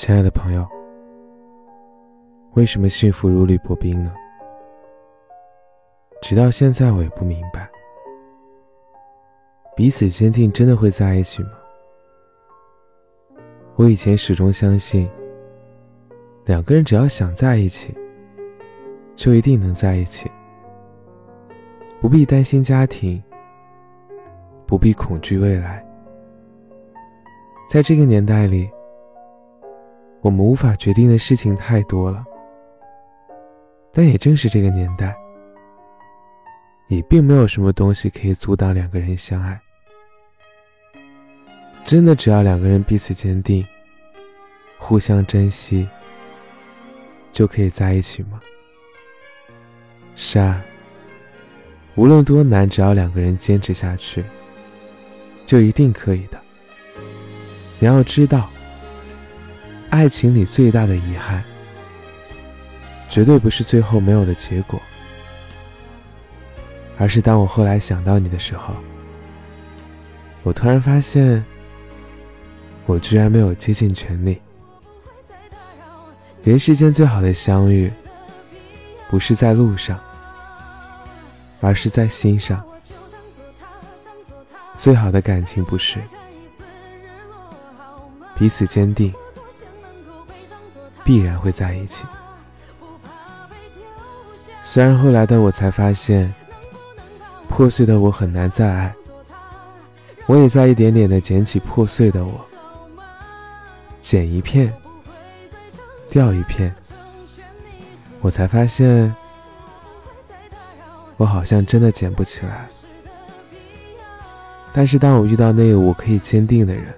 亲爱的朋友，为什么幸福如履薄冰呢？直到现在，我也不明白，彼此坚定真的会在一起吗？我以前始终相信，两个人只要想在一起，就一定能在一起，不必担心家庭，不必恐惧未来。在这个年代里。我们无法决定的事情太多了，但也正是这个年代，也并没有什么东西可以阻挡两个人相爱。真的，只要两个人彼此坚定，互相珍惜，就可以在一起吗？是啊，无论多难，只要两个人坚持下去，就一定可以的。你要知道。爱情里最大的遗憾，绝对不是最后没有的结果，而是当我后来想到你的时候，我突然发现，我居然没有竭尽全力。人世间最好的相遇，不是在路上，而是在心上。最好的感情，不是彼此坚定。必然会在一起。虽然后来的我才发现，破碎的我很难再爱。我也在一点点的捡起破碎的我，捡一片，掉一片，我才发现，我好像真的捡不起来。但是当我遇到那个我可以坚定的人，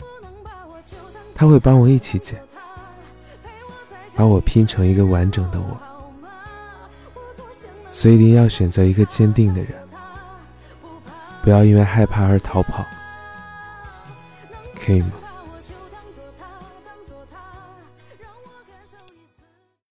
他会帮我一起捡。把我拼成一个完整的我，所以一定要选择一个坚定的人，不要因为害怕而逃跑，可以吗？